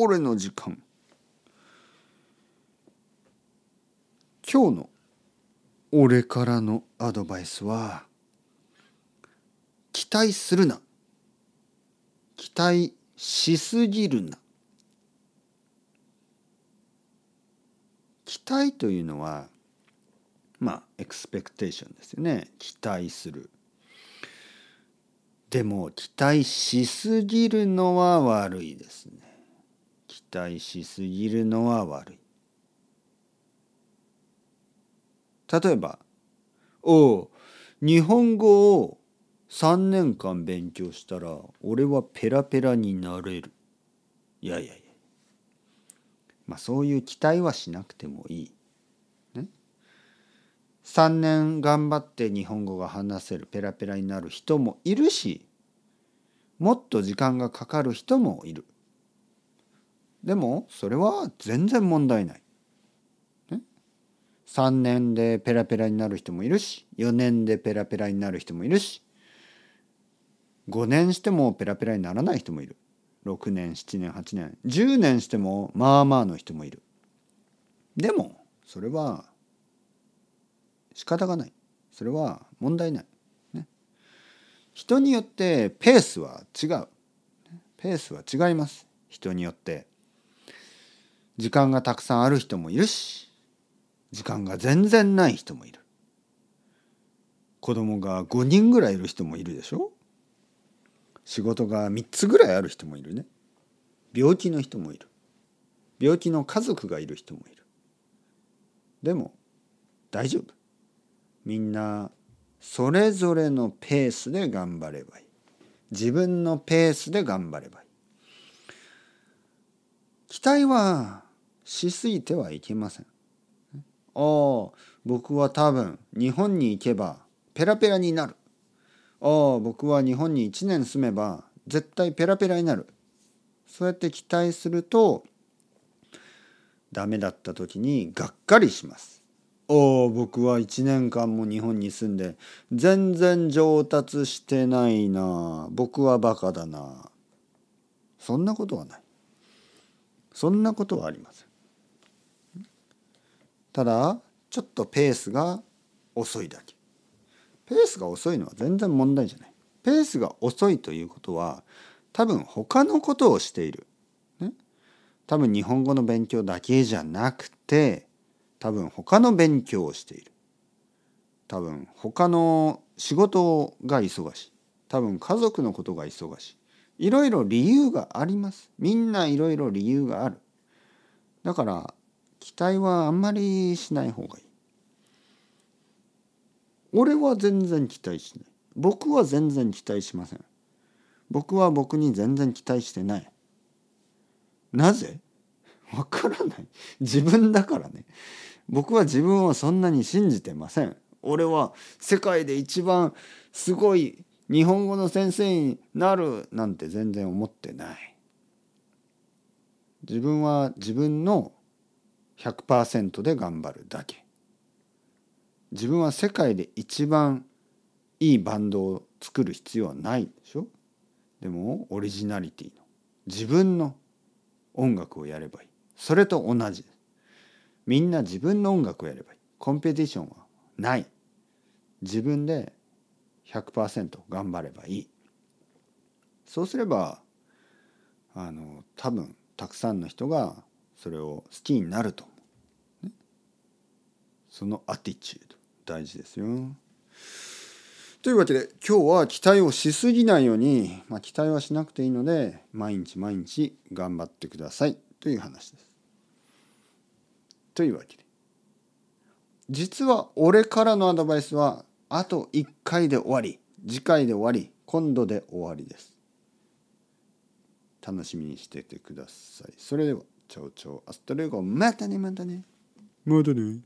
俺の時間。今日の俺からのアドバイスは期待するな。期待しすぎるな。期待というのはまあエクスペクテーションですよね。期待する。でも期待しすぎるのは悪いですね。待しすぎるのは悪い例えば「おお日本語を3年間勉強したら俺はペラペラになれる」いやいやいやまあそういう期待はしなくてもいい。ね、3年頑張って日本語が話せるペラペラになる人もいるしもっと時間がかかる人もいる。でもそれは全然問題ない。3年でペラペラになる人もいるし4年でペラペラになる人もいるし5年してもペラペラにならない人もいる。6年7年8年10年してもまあまあの人もいる。でもそれは仕方がない。それは問題ない、ね、人によってペースは違う。ペースは違います。人によって。時間がたくさんある人もいるし時間が全然ない人もいる。子供が5人ぐらいいる人もいるでしょ？仕事が3つぐらいある人もいるね。病気の人もいる。病気の家族がいる人もいる。でも大丈夫。みんなそれぞれのペースで頑張ればいい。自分のペースで頑張ればいい。期待はしすぎてはいけません。ああ僕は多分日本に行けばペラペラになる。ああ僕は日本に1年住めば絶対ペラペラになる。そうやって期待するとダメだった時にがっかりします。おお僕は1年間も日本に住んで全然上達してないな。僕はバカだな。そんなことはない。そんなことはありません。ただちょっとペースが遅いだけ。ペースが遅いのは全然問題じゃない。ペースが遅いということは多分他のことをしている、ね、多分日本語の勉強だけじゃなくて多分他の勉強をしている。多分他の仕事が忙しい。多分家族のことが忙しい。いろいろ理由があります。みんないろいろ理由がある。だから期待はあんまりしない方がいい。俺は全然期待しない。僕は全然期待しません。僕は僕に全然期待してない。なぜ？わからない。自分だからね。僕は自分をそんなに信じてません。俺は世界で一番すごい日本語の先生になるなんて全然思ってない。自分は自分の100%で頑張るだけ。自分は世界で一番いいバンドを作る必要はないでしょ？でもオリジナリティの。自分の音楽をやればいい。それと同じ。みんな自分の音楽をやればいい。コンペティションはない。自分で100%頑張ればいい。そうすればあの多分たくさんの人がそれを好きになると、ね、そのアティチュード大事ですよというわけで今日は期待をしすぎないように、まあ、期待はしなくていいので毎日毎日頑張ってくださいという話です。というわけで実は俺からのアドバイスはあと1回で終わり次回で終わり今度で終わりです。楽しみにしててください。それでは。チャオチャオアストレゴまたねまたねまたね